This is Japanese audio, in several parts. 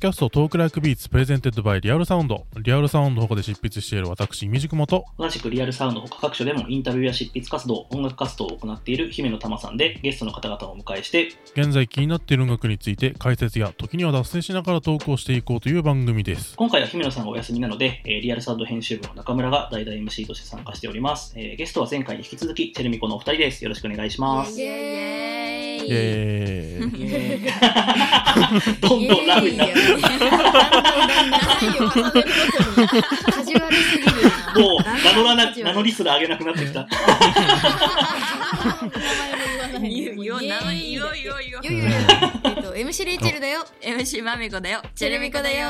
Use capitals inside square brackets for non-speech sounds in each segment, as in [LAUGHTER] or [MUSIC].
キャスト Talk Like Beats presented by Real Sound。リアルサウンド他で執筆している私、みじくもと、同じくリアルサウンド他各所でもインタビューや執筆活動、音楽活動を行っている姫乃たまさんでゲストの方々をお迎えして、現在気になっている音楽について解説や時には脱線しながらトークしていこうという番組です。今回は姫乃さんがお休みなので、えーリアルサウンド編集部の中村が代打 MC として参加しております。えーゲストは前回に引き続き、 chelmico のお二人です。よろしくお願いします。イエーイイエーイ。えー [LAUGHS] どんどんラフになってる。カジュアルすぎるな。もう名乗らな、名乗りすら上げなくなってきた。言う言おう名前言おう言おう言おうゆゆゆえっと、MC レイチェルだよ。MC まみこだよチェルミコだよ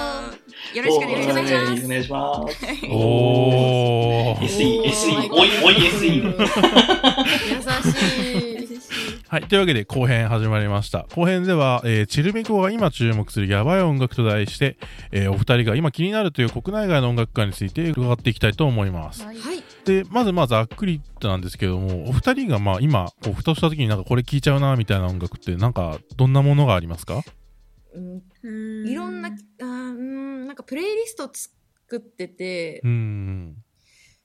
よろしくお願いしますおーお願いします。おー。SE、SE、おい、おい SE。優しい。はい。というわけで後編始まりました。後編では、えー、チルミコが今注目するヤバい音楽と題して、えーお二人が今気になるという国内外の音楽家について伺っていきたいと思います。はい。で、まずまあざっくりとなんですけども、お二人がまあ今、こうふとした時になんかこれ聴いちゃうなみたいな音楽ってなんかどんなものがありますか？うんいろんな、あん、なんかプレイリスト作っててう、ん。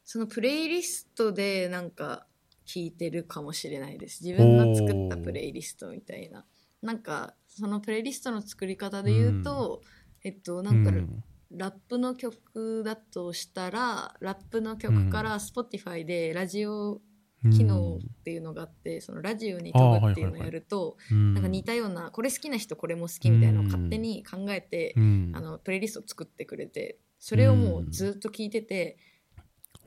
そのプレイリストでなんか聞いてるかもしれないです。自分が作ったプレイリストみたいな。なんか、そのプレイリストの作り方で言うと、えっと、なんか、うん。ラップの曲だとしたら、ラップの曲から Spotify でラジオ機能っていうのがあって、そのラジオに飛ぶっていうのをやると、うん。なんか似たような、これ好きな人これも好きみたいなのを勝手に考えて、うん。あのプレイリストを作ってくれてそれをもうずっと聴いてて、うん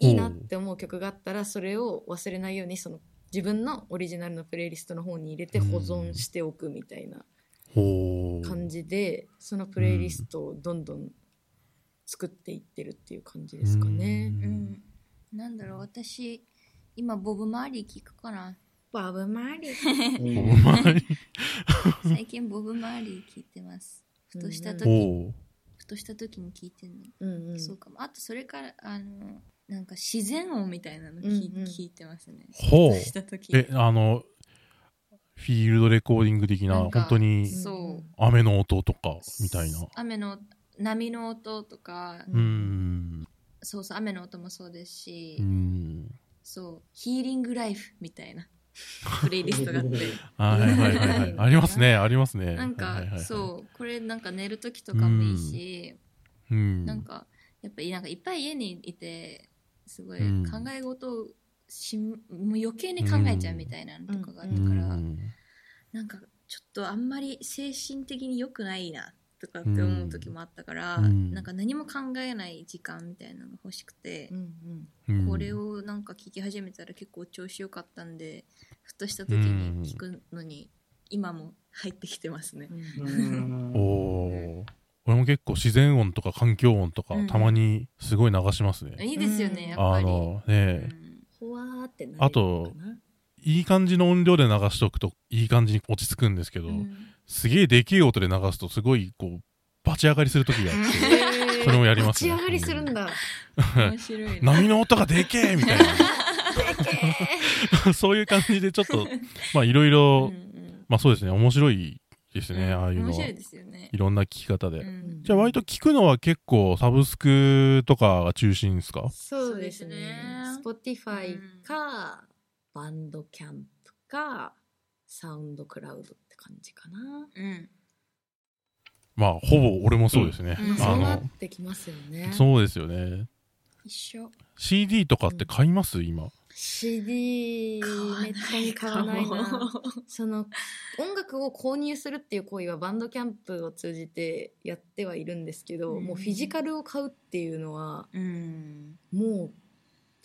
いいなって思う曲があったらそれを忘れないようにその自分のオリジナルのプレイリストの方に入れて保存しておくみたいな感じでそのプレイリストをどんどん作っていってるっていう感じですかね。ううん。んなんだろう私今ボブ・マーリー聞くかな？バブマリお前 [LAUGHS] 最近ボブ・マーリー聞いてます。ふとした時。ほふとした時に聞いてるの、うんうん。そうかも。あとそれからあのなんか自然音みたいなの聞,、うんうん聞いてますねほうした時え、あの、フィールドレコーディング的な、なんか本当に雨の音とか、みたいな。雨の波の音とか、うーん。そうそう雨の音もそうですし、うーん。そうヒーリングライフみたいな [LAUGHS] プレイリストがあって [LAUGHS] はいはいはいはい。[LAUGHS] ありますね、ありますね。なんか、はいはいはいそうこれなんか寝る時とかもいいし、うん。なんかやっぱりなんかいっぱい家にいてすごいうん。考え事をしもう余計に考えちゃうみたいなのとかがあっうたから、ん、なんかちょっとあんまり精神的に良くないなとかって思う時もあったから、うん。なんか何も考えない時間みたいなのが欲しくてう、ん。うんこれをなんか聞き始めたら結構調子良かったんでふとした時に聞くのに今も入ってきてますね。うん。お [LAUGHS] ー俺も結構自然音とか環境音とか、うん。たまにすごい流しますね。いいですよね、うん。やっぱり。あの、うねん。ほわーってなるあといい感じの音量で流しとくといい感じに落ち着くんですけど、うん。すげえでけえ音で流すとすごいこう、バチ上がりする時があって、それもやりますね。立ち上がりするんだ。面白いな。波の音がでけえみたいな。[LAUGHS] そういう感じでちょっと、まあいろいろうん、うん。まあそうですね、面白いですね、ああいうのは。いろんな聞き方で。うんじゃあ割と聞くのは結構サブスクとかが中心ですか？そうですね Spotify か、バンドキャンプかサウンドクラウドって感じかな、うん。まあほぼ俺もそうですね。うんそうなあのってきますよねそうですよね。一緒。CD とかって買います？今。CD めったに買わないなその音楽を購入するっていう行為はバンドキャンプを通じてやってはいるんですけど、うんもうフィジカルを買うっていうのはうん。もう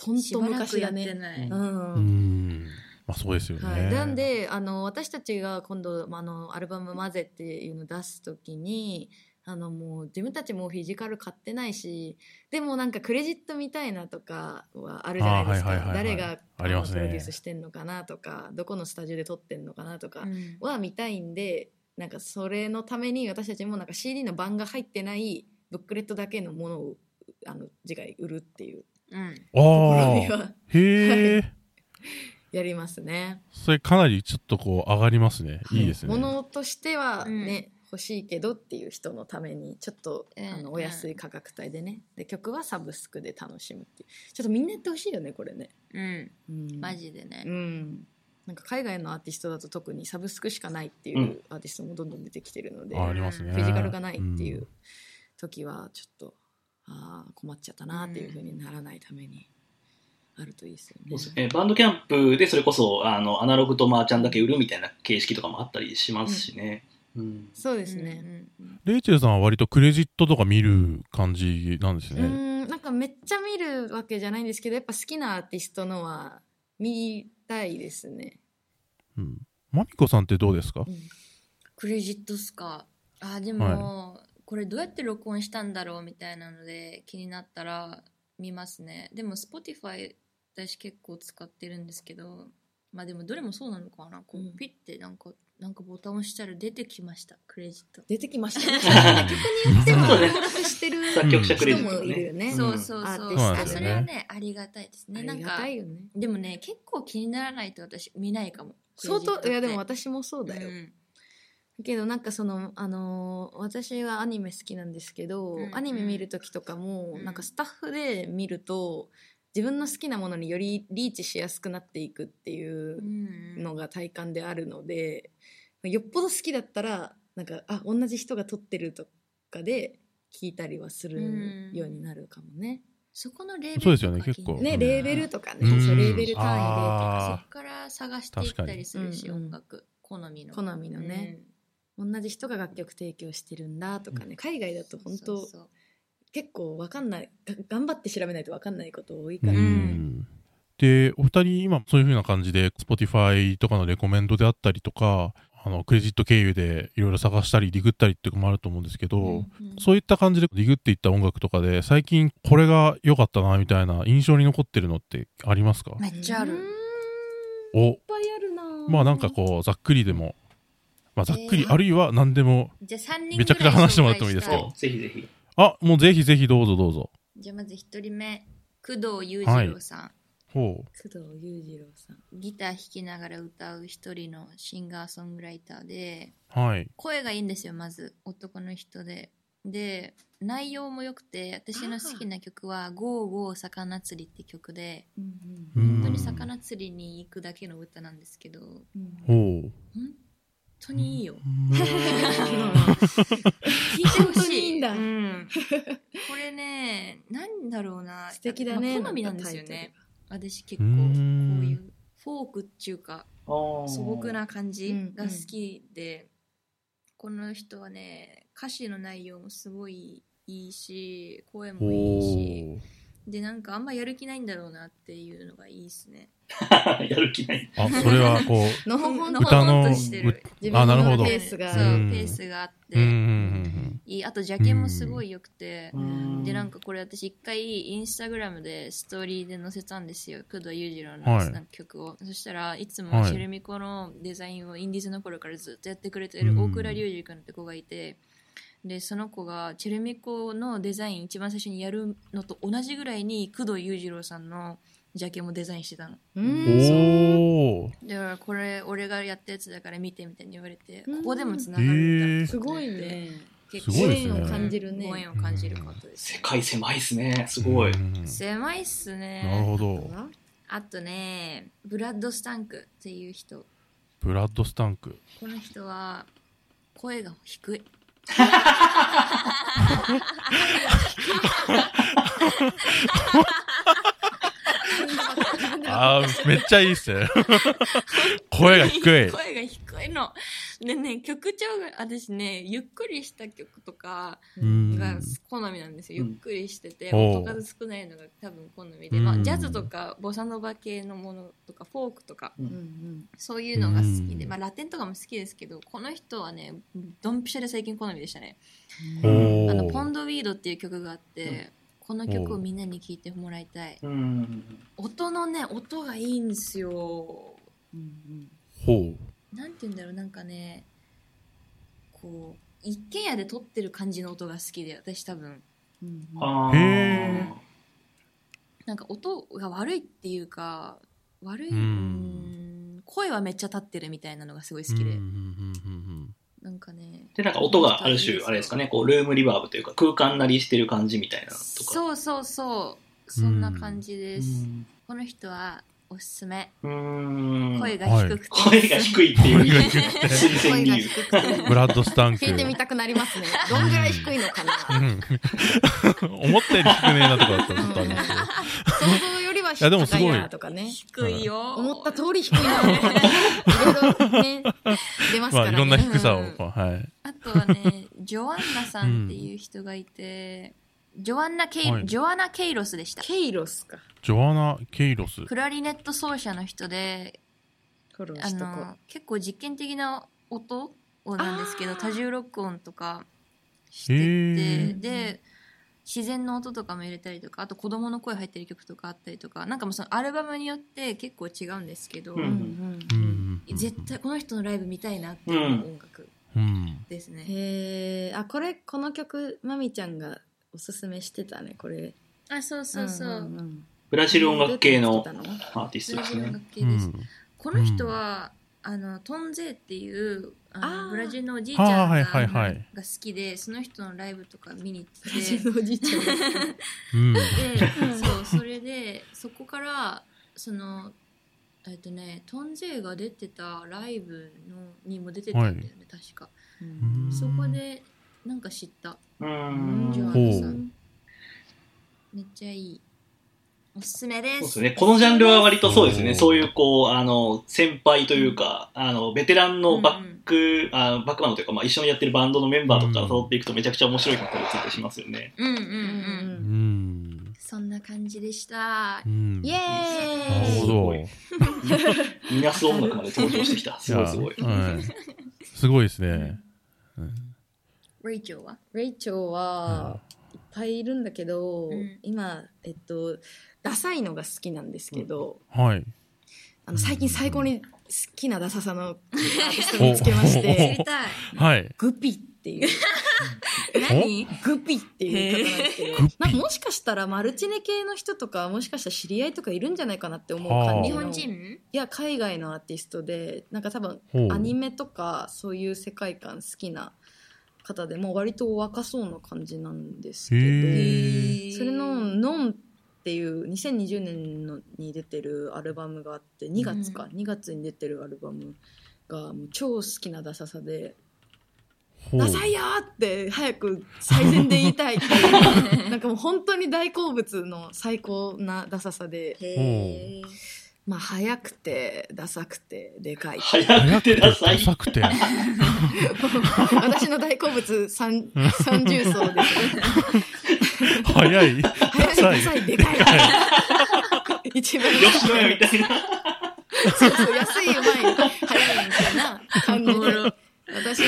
ほんとしばらくやっ昔だねてない。ううんん。まあそうですよね。はい、なんであの私たちが今度まああのアルバム「マゼ」っていうのを出す時にあのもう自分たちもフィジカル買ってないしでもなんかクレジットみたいなとかはあるじゃないですかあーはいはいはいはい誰がありますねのプロデュースしてんのかなとかどこのスタジオで撮ってんのかなとかうんは見たいんでなんかそれのために私たちもなんか CD の版が入ってないブックレットだけのものをあの次回売るっていううん。ところにああ。はへえ。[LAUGHS] やりますね。それかなりちょっとこう上がりますね。いいですね。ものとしてはね、欲しいけどっていう人のためにちょっと、うんあのお安い価格帯でね。で曲はサブスクで楽しむっていう。ちょっとみんなやってほしいよねこれね、うん。うん、マジでね。うん。なんか海外のアーティストだと特にサブスクしかないっていううん。アーティストもどんどん出てきてるので、あありますね。フィジカルがないっていううん。時はちょっとああ困っちゃったなっていうふうにならないためにあるといいですよね。そうですね。バンドキャンプでそれこそ、あの、アナログとマーチャンだけ売るみたいな形式とかもあったりしますしね。うん。そうですね。うんうんうんレイチェルさんは割とクレジットとか見る感じなんですうね。んなんかめっちゃ見るわけじゃないんですけどやっぱ好きなアーティストのは見たいですね。うん。マミコさんってどうですか？うんクレジットっすか？あでも、これどうやって録音したんだろうみたいなので気になったら見ますねでも Spotify 私結構使ってるんですけどまあでもどれもそうなのかな？こうんうピッてなんかなんかボタン押したら出てきましたクレジット。出てきましたね。[LAUGHS] 曲によってはそうね登録してる作曲者クレ人ジットね。もいるよね。ん。そうそうそう。アーティストあそれはねありがたいですね。ありなんかがたいよね。でもね結構気にならないと私見ないかも相当いやでも私私もそうだよ。うん。けどなんかそのあのー私はアニメ好きなんですけど、うん。アニメ見る時とかも、うん。なんかスタッフで見ると自分の好きなものによりリーチしやすくなっていくっていううんのが体感であるので、よっぽど好きだったらなんかあ同じ人が撮ってるとかで聞いたりはするようになるかもね。そこのレーベルそうですよねとか結構。ね、うん。レーベルとかね、うん。そうレーベル単位でとか。こから探していったりするし、音楽好みの。好みのね、同じ人が楽曲提供してるんだとかね、海外だとうん本当そうそう結構わかんないが頑張って調べないとわかんないこと多いかうら、ん。で、お二人今そういう風な感じで Spotify とかのレコメンドであったりとか、あの、クレジット経由でいろいろ探したり、ディグったりっていうのもあると思うんですけど、うん。そういった感じでディグっていった音楽とかで、最近これが良かったな、みたいな印象に残ってるのってありますか？めっちゃある、うんいっお、ぱいあるな。まあなんかこう、ざっくりでも、まあざっくり、えーあるいは何でも、じゃあ3人めちゃくちゃ話してもらってもいいですか？そうぜひぜひ。あ、もうぜひぜひどうぞどうぞ。じゃあまず1人目工藤裕次郎さん、ほ工藤裕次郎さんギター弾きながら歌う一人のシンガーソングライターでう。はい。声がいいんですよまず男の人でで内容も良くて私の好きな曲は「ゴーゴー魚釣り」って曲でうんうん本当に魚釣りに行くだけの歌なんですけどうんほう。本当にいいよ、うん。[LAUGHS] 聞いてほ本当しいにいいんだ。うん。これねなんだろうな。素敵だね、まあ好みなんですよね。私結構こううんいうフォークっていうか素素朴な感じが好きで、この人はね歌詞の内容もすごいいいし声もいいし。でなんかあんまやる気ないんだろうなっていうのがいいですね [LAUGHS] やる気ない。あ、それはこう、[LAUGHS] のほほんと歌のほんとしてる。自あなるほど。分のペースがそううん。ペースがあって、いいあとジャケもすごい良くて、うん。でなんかこれ私一回インスタグラムでストーリーで載せたんですよ。工藤裕次郎の曲を、そしたらいつはい。もシェルミコのデザインをインディーズの頃からずっとやってくれてるうん。大倉隆二君って子がいて。でその子がチェルミコのデザイン一番最初にやるのと同じぐらいに工藤裕次郎さんのジャケもデザインしてたの。おー。だからこれ俺がやったやつだから見てみたいに言われてうん。ここでもつながるんだへー。すごいね。結すごいですね。ご縁を感じるね。ご縁を感じることです。世界狭いっすね。すごい。うん。狭いっすね。なるほど。あとねブラッド・スタンクっていう人。ブラッドスタンク。この人は声が低い [LAUGHS] あー、めっちゃいいっすね。[LAUGHS] 声が低い。声が低いの。でね曲調が私ねゆっくりした曲とかうん。が好みなんですよ、うん。ゆっくりしてておう。音数少ないのが多分好みで、うん。まあ、ジャズとかボサノバ系のものとかフォークとかうん。うんそういうのが好きで、うん。まあ、ラテンとかも好きですけどこの人はねドンピシャで最近好みでしたね。あのポンドウィードっていう曲があって、この曲をみんなに聴いてもらいたい。うん。音のね音がいいんですよ。う。んほなんて言うんだろうなんかねこう一軒家で撮ってる感じの音が好きで私多分。うんなんか音が悪いっていうか悪い、うん。うん声はめっちゃ立ってるみたいなのがすごい好きで、うんうんうんうんかねで、なんか音がある種、あれですかね、こう、ルームリバーブというか、空間なりしてる感じみたいなのとか。そうそうそう。そんな感じうです、ん。この人はおすすめ。声が低くて、声が低いっていう。[LAUGHS] 声が低くて。推薦声が理由。低くて。ブラッドスタンク。聞いてみたくなりますね。どんぐらい低いのかな。うん。[LAUGHS] 思ったより低くねえなとかだったらちょっとあれですけど。はやでもすごい。なとかね。低いよ。思った通り低いな [LAUGHS] いろいろね出ますからね。まあいろんな低さをうん、はい。あとはねジョアンナさんっていう人がいて、ジョアンナケイ、はい。ジョアナ・ケイロスでした。ケイロスか。ジョアナ・ケイロス。クラリネット奏者の人であの結構実験的な音をなんですけど多重録音とかしてへてー。で自然の音とかも入れたりとかあと子供の声入ってる曲とかあったりとかなんかもうそのアルバムによって結構違うんですけど、うう、うんんうんうん。絶対この人のライブ見たいなっていう音楽うん。ですね、へえあこれこの曲まみちゃんがおすすめしてたねこれあそうそうそう、んんんブラジル音楽系の？アーティストですねブラジル音。楽系です、うん。この人は、あのトンゼーっていうあのブラジルのおじいちゃんが,、はあはいはいはいが好きでその人のライブとか見に行って。ブラジてルのおじいちゃんが [LAUGHS] うん。でそうそれでそこからそのえっとねトンゼーが出てたライブのにも出てたんだよね、確か。うん。そこでなんか知った。ジョアほうナさん。めっちゃいいおすすめですそうですね。このジャンルは割とそうですね。そういう、こう、あの、先輩というか、あの、ベテランのバック、あバックバンドというか、まあ、一緒にやってるバンドのメンバーとかから辿っていくとめちゃくちゃ面白い曲がついたりしますよね。うんうんうん。そんな感じでしたうん。イエなーイるほど。いミナス音楽まで登場してきた。[LAUGHS] すごいすごい。やはいすごいですね。うんレイチョウはレイチョウはいっぱいいるんだけど、うん今えっとダサいのが好きなんですけど、はい。あの最近最高に好きなダサさのアーティストを見つけましてりたいはい。グピっていう何グピっていう方なんですけどなんかもしかしたらマルチネ系の人とかもしかしたら知り合いとかいるんじゃないかなって思う感じの日本人いや海外のアーティストでなんか多分アニメとかそういう世界観好きな方でもう割と若そうな感じなんですけへどーそれの「ノン」っていう2020年のに出てるアルバムがあって2月か、2月に出てるアルバムがもう超好きなダサさで「ほうダサいよ!」って早く最善で言いたいっていう [LAUGHS] なんかもう本当に大好物の最高なダサさでへーまあ速くてダサくてでかい早くてダサい。浅くて。[LAUGHS] 私の大好物三三重奏ですね [LAUGHS] 早い。速い。ダサいでかい一番吉野家みたいな。そうそう安いうまい速いみたいな感じで私の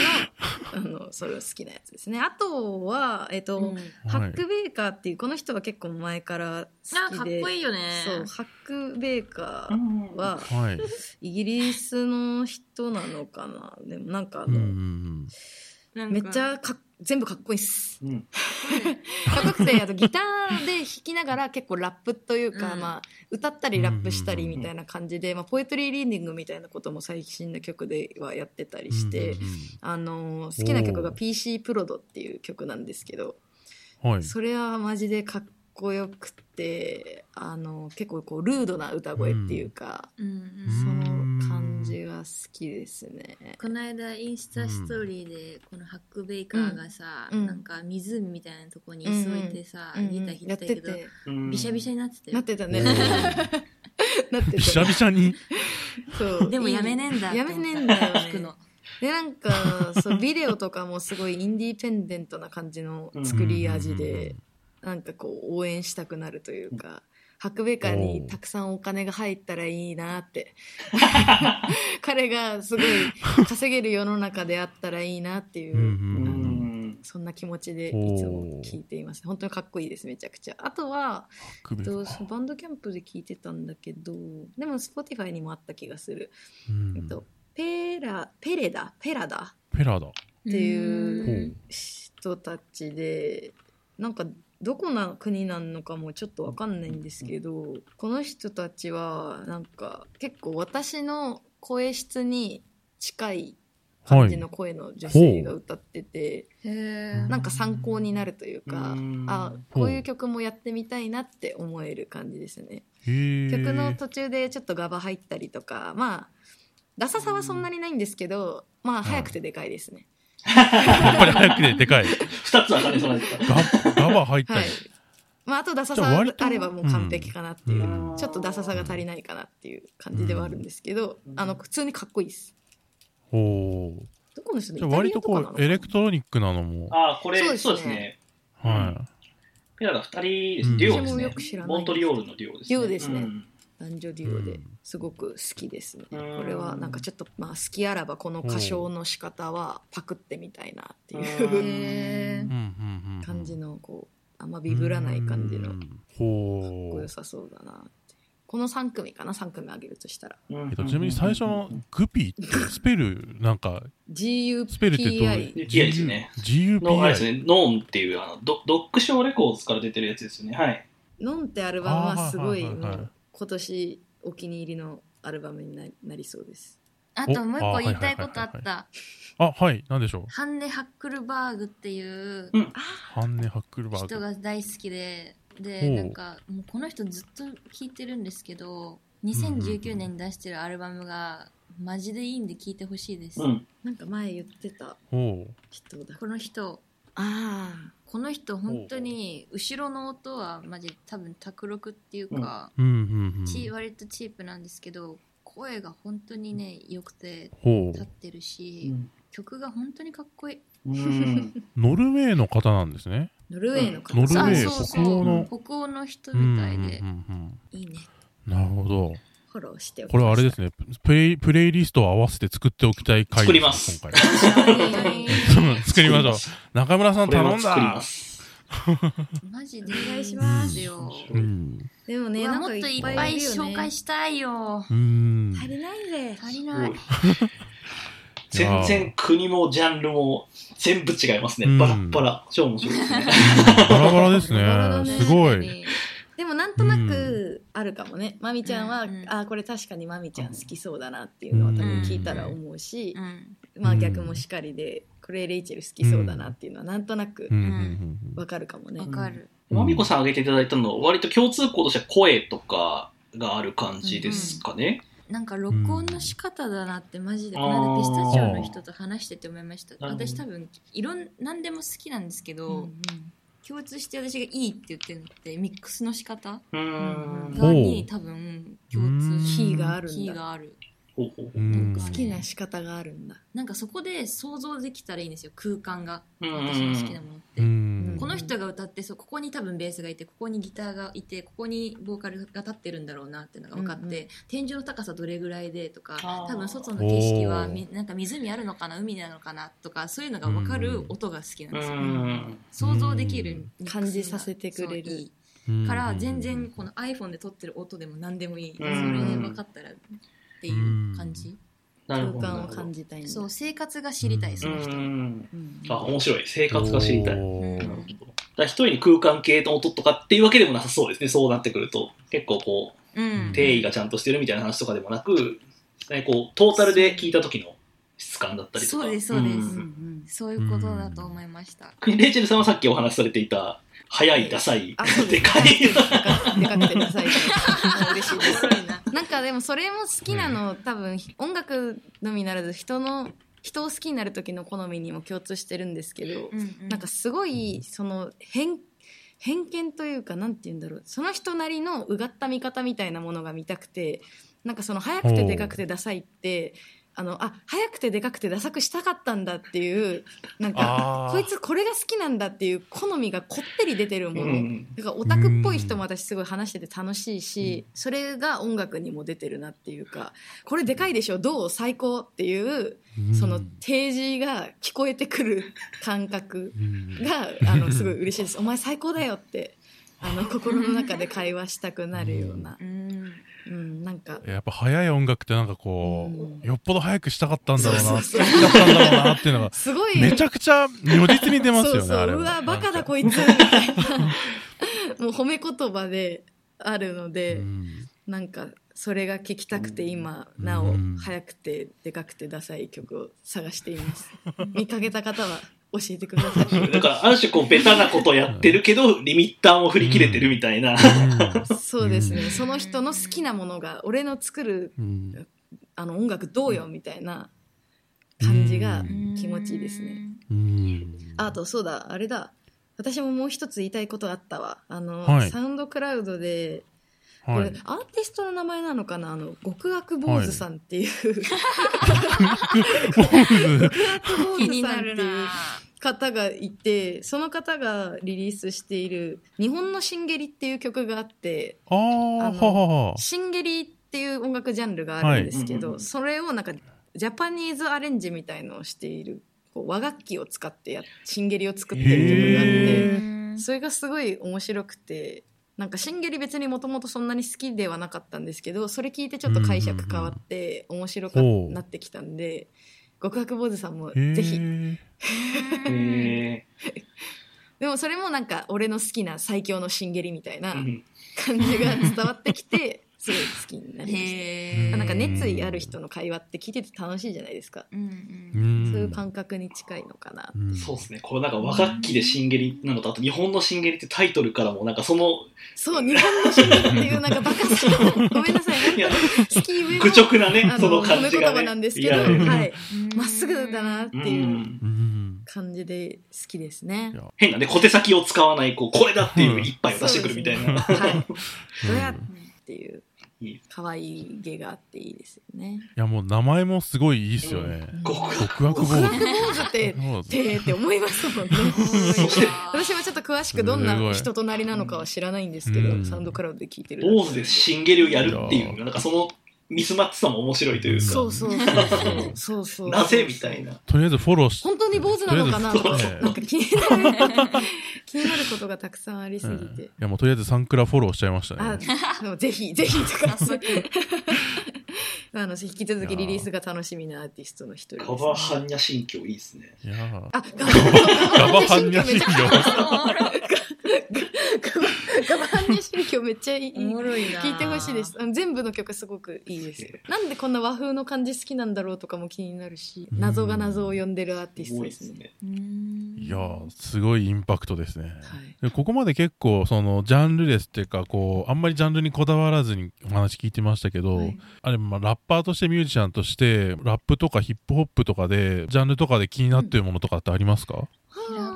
あのそれを好きなやつですね。あとはえっ、と、うん。ハック・ベーカーっていうこの人は結構前からあ好きで。かっこいいよね。そうハック・ベーカーははい。イギリスの人なのかな。でもなんかあの、うんうんうん。なんかめっちゃかっ全部かっこいいっす。うん。[LAUGHS] かっこよくてあとギターで弾きながら結構ラップというか、うん。まあ、歌ったりラップしたりみたいな感じで、まあ、ポエトリーリーディングみたいなことも最新の曲ではやってたりして、あのー好きな曲が PC プロドっていう曲なんですけど。それはマジでかっこよくてあの結構こうルードな歌声っていうか、うん。うんその感じが好きですね。この間インスタストーリーでこのハックベイカーがさ、うん。なんか湖みたいなとこに急いでさ、うんうんギター弾やいたけど、びしゃびしゃになってたよ。なってたね。[LAUGHS] なってたびしゃびしゃに。そう。[LAUGHS] でもやめねえんだやめねえんだよ、ね、弾くの。[LAUGHS] でなんかそうビデオとかもすごいインディペンデントな感じの作り味でなんかこう応援したくなるというか。ハックベーカーにたくさんお金が入ったらいいなって。[LAUGHS] 彼がすごい稼げる世の中であったらいいなっていう、うん。そんな気持ちでいつも聴いています。本当にかっこいいですめちゃくちゃ。あとは首えっとバンドキャンプで聴いてたんだけどでも Spotify にもあった気がする、うん。えっと、ペラペレダペラダペラだ。っていうほ人たちでなんかどこの国なのかもちょっと分かんないんですけどこの人たちはなんか結構私の声質に近い感じの声の女性が歌ってて、へえなんか参考になるというか、うんあこういう曲もやってみたいなって思える感じですね。曲の途中でちょっとガバ入ったりとかまあダサさはそんなにないんですけど、まあ早くてでかいですね。やっぱり早くてでかい。二つは兼ね備えてた。ガガバ入ったり。はい。まあ、あとダサさじゃあればもう完璧かなっていう、うん。ちょっとダサさが足りないかなっていう感じではあるんですけど、あの普通にかっこいいです。おーどこの人でじゃあ割とこう、エレクトロニックなのも。ああ、これ、そそううですすね。はペアが二人です。うん。デュオですね。私もよく知ら。ないモントリオールのデュオですね。デュオですね。うん男女デュオでうん。すごく好きですね、うん。これはなんかちょっとまあ好きあらばこの歌唱の仕方はパクってみたいなっていう感じのこうあんまビブらない感じのかっう。んこ。よさそうだなってこの3組かな？3組あげるとしたら。うん。えっと、ちなみに最初のグピってスペル、なんか、スペルってどう？GUPI ね。GUPI。の、あれですね、ノーンっていう、あの、ドドッグショーレコーズから出てるやつですよね。はい。ノンってアルバムはすごい今年お気に入りのアルバムにななりそうです。あともう一お個言いたいことああはいはいったあ、はい、なんでしょう？ハンネ・ハックルバーグっていううん。ハンネ・ハックルバー人グ。が大好きでほでう。なんかもうこの人ずっと聴いてるんですけど2019年に出してるアルバムがマジでいいんで聴いてほしいです、うん。なんか前言ってたほ人だ。この人。あこの人本当に後ろの音はマジ多分卓録っていうか、う。うん、割とチープなんですけど声が本当にね良くてほ立ってるし、曲が本当にかっこいいうん。う。[LAUGHS] ノルウェーの方なんですね。ノルウェーの方ノルウェーあそうそう北欧の北欧の人うん、うん、みたいで、うんうん。なるほど。フォローしておきこれはあれですねね。プレイ、プレイリストを合わせて作っておきたい回作ります今回。[LAUGHS] 作りましょう。中村さん頼んは作りまだ。す。マジでお願いしますようん。でもねなんかもっといっぱぱい紹介したいようん。足りないぜ足りない全然国もジャンルも全部違いますね。うんバラッバラ。超面白いですね。バラバラです。ねすごい。でもなんとなくあるかもね、まみちゃんは、うんうん。あこれ確かにまみちゃん好きそうだなっていうのは多分聞いたら思うしう、ん。まあ逆もしかりでこれレイチェル好きそうだなっていうのはなんとなくうん。うんうんわかるかもね、わかる。うん。まみこさん挙げていただいたのは、割と共通項としては声とかがある感じですかね？なんか録音の仕方だなってマジでうんこの間ピスタチオの人と話してて思いました。私多分いろん何でも好きなんですけど、うんうん共通して私がいいって言ってるのってミックスの仕方？うがに多分共通キーがあるんだ。キーがある好きな仕方があるんだ。なんかそこで想像できたらいいんですよ空間が。うん私の好きなものって、うん。この人が歌ってそうここに多分ベースがいてここにギターがいてここにボーカルが立ってるんだろうなっていうのが分かって、うんうん。天井の高さどれぐらいでとか多分外の景色はなんか湖あるのかな海なのかなとかそういうのが分かる音が好きなんうですよ、ん。想像できる感じさせてくれる。から全然この iPhone で撮ってる音でも何でもいい、うん。それ分かったらっていう感じ、空なるほど。間を感じたいそう生活が知りたいその人、あ、面白い。生活が知りたい。おーなるほど。だから一人に空間系の音とかっていうわけでもなさそうですね。そうなってくると。結構こう、うん定位がちゃんとしてるみたいな話とかでもなく、ね、こう、トータルで聞いた時の質感だったりとか。そうですそうですうんんそういうことだと思いました、うんレイチェルさんはさっきお話しされていた、速い、ダサいでかい。でかくてダサい嬉しいですななんかでもそれも好きなの多分音楽のみならず人の人を好きになる時の好みにも共通してるんですけど、なんかすごいその偏偏見というかなんて言うんだろう。その人なりのうがった見方みたいなものが見たくてなんかその速くてでかくてダサいってあのあ速くてでかくてダサくしたかったんだっていうなんかこいつこれが好きなんだっていう好みがこってり出てるもの、うんだからオタクっぽい人も私すごい話してて楽しいし、それが音楽にも出てるなっていうかこれでかいでしょ？どう？最高っていうその提示が聞こえてくる感覚うん。があのすごい嬉しいです。お前最高だよってあの心の中で会話したくなるような、うんうん、なんか。やっぱ速い音楽ってなんかこうよっぽど速くしたかったんだろうな、そう好きそう。そうだったんだろうなっていうのが、すごい。めちゃくちゃ如実に出ますよね、そうそうあれは。うわバカだこいいつみたいな。[LAUGHS] もう褒め言葉であるので、うん。なんかそれが聞きたくて今うん。なおうん早くてでかくてダサい曲を探しています。[LAUGHS] 見かけた方は教えてください。だから、ある種こう、ベタなことやってるけど、リミッターも振り切れてるみたいな。そうですね、うん。その人の好きなものが俺の作るうん。あの音楽どうよみたいな感じがうん。気持ちいいですね。うん。あとそうだあれだ。私ももう一つ言いたいことあったわ。あの、はい。サウンドクラウドでこれ、はい。アーティストの名前なのかな？あの極悪坊主さんっていう、気になるっていうな方がいてその方がリリースしている「日本のシンゲリ」っていう曲があってああシンゲリっていう音楽ジャンルがあるんですけど、はい。それをなんかジャパニーズアレンジみたいのをしているこう和楽器を使ってやシンゲリを作ってる曲があってへそれがすごい面白くてなんかシンゲリ別にもともとそんなに好きではなかったんですけどそれ聞いてちょっと解釈変わって面白くなってきたんで極悪坊主さんもぜひ。へ [LAUGHS] でもそれもなんか俺の好きな最強のシンゲリみたいな感じが伝わってきてすごい好きになりました。なんか熱意ある人の会話って聞いてて楽しいじゃないですか。うんううんんそういう感覚に近いのかな。うんそうですね。これなんか和楽器でシンゲリなのと、あと日本のシンゲリってタイトルからもなんかその、そう、日本のシンゲリっていうなんかバカ好きな、ごめんなさい、[LAUGHS] いや、好き上の愚直なねあ、そのの感じが、ね。言葉なんですけど、はい、まっすぐだなってう。いう感じで好きですね変なね、小手先を使わない、こう、これだっていう一杯を出してくるみたいな。はい。どうやうんっていう可愛い芸があっていいですよね。いやもう名前もすごいいいっすよね。うん極悪坊主。極悪坊主って、てーって思いますもんね。そして私もちょっと詳しくどんな人となりなのかは知らないんですけど、うんサウンドクラウドで聞いてる。坊主でシンゲリをやるっていうなんかそのミスマッチさも面白いというか、そうそうそうそうそうそう。なぜみたいな。とりあえずフォローし本当に坊主なのかな？とか、なんか気になる、気になることがたくさんありすぎてうんい。やもうとりあえずサンクラフォローしちゃいましたあね。、でもぜひ、ぜひとか [LAUGHS] あの、引き続きリリースが楽しみなアーティストの一人です、カバーハンニャ新居いいですね。いやーあ、ガガバハンニャ新めっちゃ居。[LAUGHS] ガバハンニャ新居めっちゃいい。おもろいな聞いてほしいです。全部の曲すごくいいです。なんでこんな和風の感じ好きなんだろうとかも気になるし、うん謎が謎を呼んでるアーティストですすね。うんいやーすごいインパクトですね。はい。でここまで結構そのジャンルレスっていうかこうあんまりジャンルにこだわらずにお話聞いてましたけど、はいあれまあラッパーとしてミュージシャンとしてラップとかヒップホップとかでジャンルとかで気になってるものとかってありますか、ラップ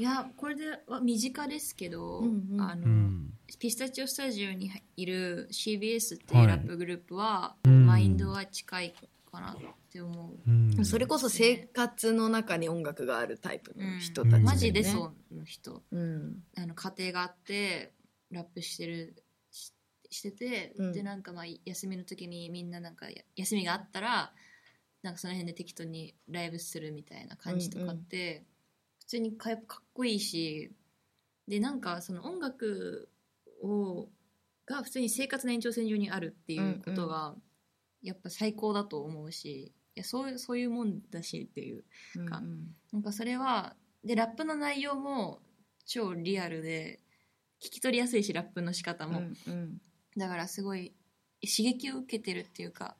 いやこれでは身近ですけど、うんうん。あの、うん。ピスタチオスタジオにいる CBS っていうラップグループは、うん。マインドは近いかなって思う、うん。それこそ生活の中に音楽があるタイプの人たち、うん。マジでそうの人。うん。あの家庭があってラップしてるししてて、うん。でなんかまあ休みの時にみんななんかや休みがあったらなんかその辺で適当にライブするみたいな感じとかって、普通にかかっこいいしでなんかその音楽をが普通に生活の延長線上にあるっていうことがやっぱ最高だと思うしいやそういうそういうもんだしっていうかうんなんかそれはでラップの内容も超リアルで聞き取りやすいしラップの仕方うんも、うん。だからすごい刺激を受けてるっていうか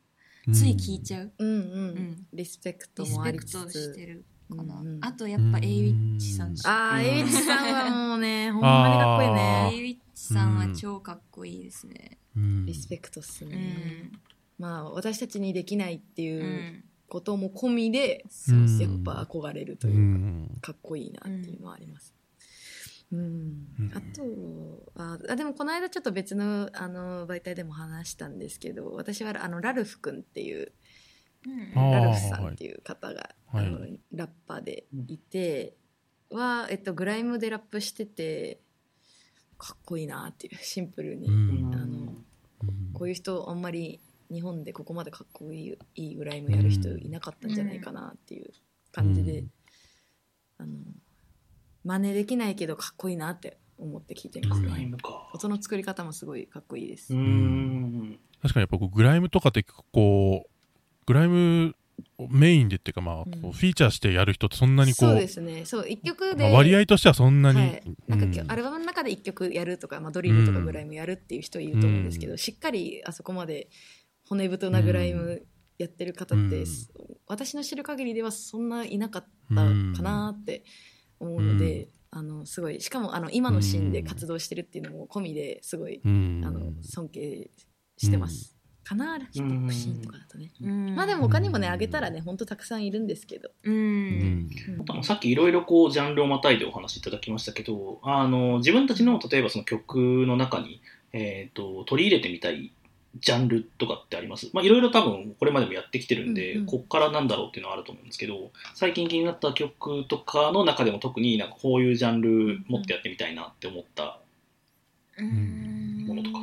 うん。つい聞いちゃう、うんうん。ん。リスペクトリスもありペクトしつつてるかな、うんうん。あとやっぱ a イウィッチさんああ、うん。エイチさんはもうね、[LAUGHS] ほんまにかっこいいね。イウィッチさんは超かっこいいですね。うん。リスペクトっすうね。ん、まあ、私たちにできないってういうん。ことも込みで、うんやっぱ憧れるとういうか、ん。かっこいいなっていうのはあります。うん。うん。あとああでもこの間ちょっと別のあの媒体でも話したんですけど私はあのラルフ君っていうラルフさんっていう方が、はい。あのラッパーでいて、は、えっと、グライムでラップしててかっこいいなっていうシンプルに、うん。あのこういう人あんまり日本でここまでかっこいいいいグライムやる人いなかったんじゃないかなっていう感じで、うん。あの真似できないけどかっこいいなって思って聞いてますグライね、ムか。音の作り方もすごいかっこいいです、うーん。確かにやっぱこうグライムとかってこうグライムメインでっていうかまあ、こうん。うフィーチャーしてやる人ってそんなにこそううですね。そう一曲で、まあ、割合としてはそんなに、はい、なんかうんアルバムの中で一曲やるとか、まあ、ドリルとかグライムやるっていう人いると思うんですけど、うん。しっかりあそこまで骨太なグライムやってる方って、うん。私の知る限りではそんないなかったかなって思うので、あのすごいしかもあの今のシーンで活動してるっていうのも込みですごい、うん。あの尊敬してます。かなヒップホップシーンとかだとね。うん。まあでも他にもね、あげたらね、ほんとたくさんいるんですけど。うん、さっきいろいろこうジャンルをまたいでお話しいただきましたけどあの自分たちの例えばその曲の中に、えー、と取り入れてみたいジャンルとかってあります？まあいろいろ多分これまでもやってきてるんで、うんうんこっからなんだろうっていうのはあると思うんですけど最近気になった曲とかの中でも特になんかこういうジャンルもっとやってみたいなって思った、うん。ものとか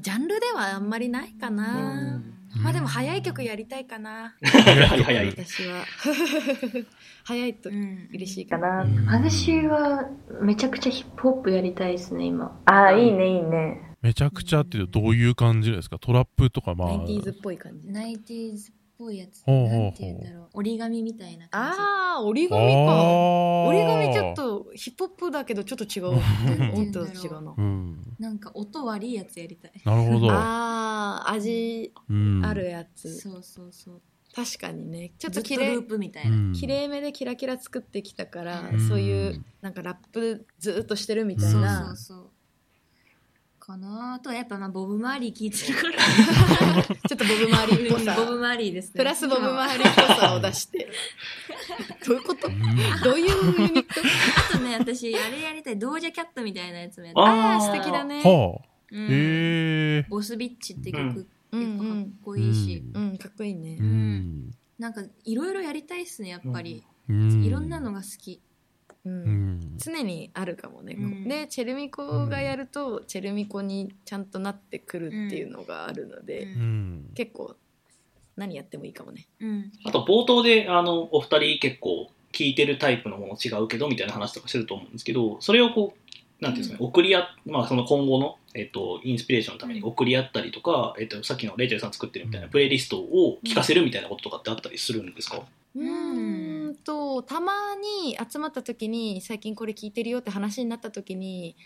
ジャンルではあんまりないかな。うんまあでも早い曲やりたいかな。はい早い私は。[LAUGHS] 早いとうん嬉しいかな。うん私はめちゃくちゃヒップホップやりたいですね今ああ、いいね、いいね。めちゃくちゃっていうとどういう感じですか？トラップとかまあナインティーズっぽい感じ。ナインティーズっぽいやつほうほうほう。なんて言うんだろう。折り紙みたいな感じ。ああ、折り紙か。あ折り紙ちょっとヒップホップだけどちょっと違う。音と違うな。うん。なんか音悪いやつやりたい。なるほど、ああ、味うん、あるやつ。そうそうそう。確かにね。ちょっずと綺麗。ルー。プみたいな、うん。綺麗めでキラキラ作ってきたから、うん。そういうなんかラップずっとしてるみたいそうな、そうそうかなあとはやっぱまあボブ・マーリー聞いてるから。[LAUGHS] ちょっとボブ・マーリーっぽさボブ・マーリーですね。プラスボブ・マーリーっぽさを出して。どういうこと？うん。どういうユニット？あとね私あれやりたいドージャキャットみたいなやつもやりあたいああ素敵だね。はあ、うん。へえボスビッチって曲、うん。やっぱかっこいいし、うん。かっこいいね、うん。なんかいろいろやりたいっすねやっぱり、うん。いろんなのが好きうん。うん。常にあるかもね、うん。でチェルミコがやると、チェルミコにちゃんとなってくるっていうのがあるので、うん。うん。結構何やってもいいかもね。うん。あと冒頭であのお二人結構聞いてるタイプのもの違うけどみたいな話とかしてると思うんですけどそれをこうなんていうんですかね、送り合まあその今後の、えっとインスピレーションのために送り合ったりとか、えっとさっきのレイチェルさん作ってるみたいなプレイリストを聞かせるみたいなこととかってあったりするんですか、うーんとたまに集まった時に最近これ聞いてるよって話になった時に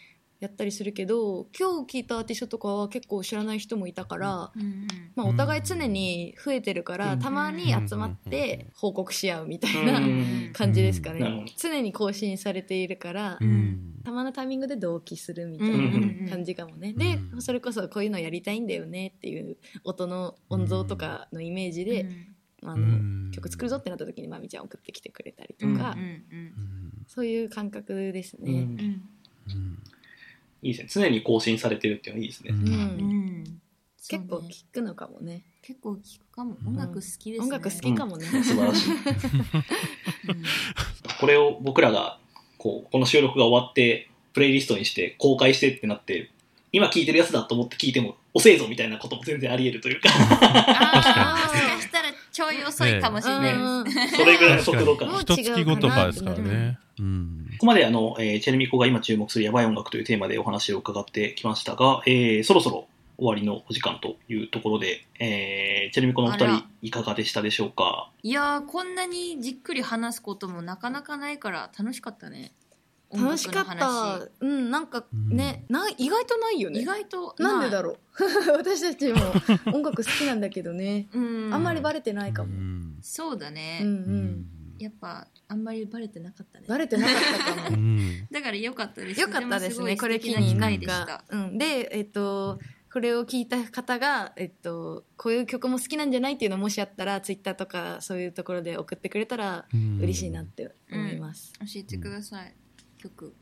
やったりするけど今日聞いたアーティストとかは結構知らない人もいたから、うんまあ、お互い常に増えてるから、うんたまに集まって報告し合うみたいなうん感じですかね。なるほど。常に更新されているから、うん。たまのタイミングで同期するみたいうんな感じかもね、うんでそれこそこういうのやりたいんだよねっていう音の音像とかのイメージで、あのうん。曲作るぞってなった時にまみちゃん送ってきてくれたりとうんか、うんうん。そういう感覚ですね。うん。うん。うん。いいですね。常に更新されてるっていうのはいいですね、うん。うん。うん。結構聞くのかもね。結構聞くかも。音楽好きですね、音楽好きかもね。素晴らしいうん。これを僕らがこうこの収録が終わってプレイリストにして公開してってなって今聞い。てるやつだと思って聞いても遅えぞみたいなことも全然あり得るというかあーもしかしたらちょい遅いかもしれないそれぐらいの速度感。もう一月ごとかですからね。うん。ここまであの、えーチェルミコが今注目するヤバい音楽というテーマでお話を伺ってきましたが、えーそろそろ終わりのお時間というところで、えーチェルミコのお二人いかがでしたでしょうか？いやーこんなにじっくり話すこともなかなかないから楽しかったね楽しかった。うん、なんかね、な意外とないよね。意外となんでだろろう。[LAUGHS] 私たちも音楽好きなんだけどね。う、うん、あんまりバレてないかも。うんそうだね、うんう。うんんやっぱあんまりバレてなかったねバレてなかったかうも。[LAUGHS] んだから良かったですよかったですね。これ機にになん機会でしたか。うん。で、えっと、これを聞いた方が、えっと、こういう曲も好きなんじゃないっていうのもしあったら、ツイッターとかそういうところで送ってくれたらうん嬉しいなって思います。教えてください、曲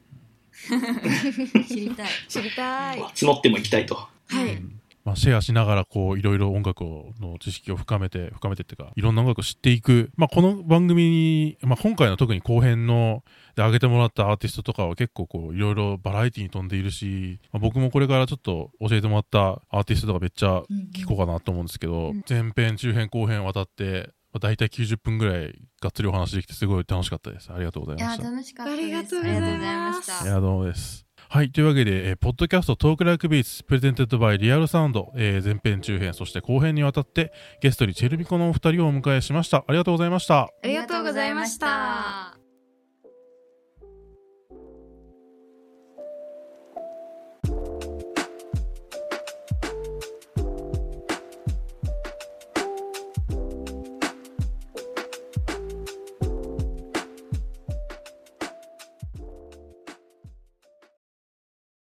[LAUGHS] 知りたい知りたい。募っても行きたいと。はい。まあ、シェアしながらこういろいろ音楽をの知識を深めて深めてっていうかいろんな音楽を知っていく、まあ、この番組に、まあ、今回の特に後編ので上げてもらったアーティストとかは結構こういろいろバラエティに富んでいるし、まあ、僕もこれからちょっと教えてもらったアーティストとかめっちゃ聞こうかなと思うんですけど、うん前編中編後編渡って、まあ、大体90分ぐらいがっつりお話できてすごい楽しかったですありがとうございいやました楽しかったですありがとうございますありがとうございましたいやどうもですはい。というわけで、えーポッドキャスト Talk Like Beats、presented by Real Sound、えー前編、中編、そして後編にわたって、ゲストに chelmico のお二人をお迎えしました。ありがとうございました。ありがとうございました。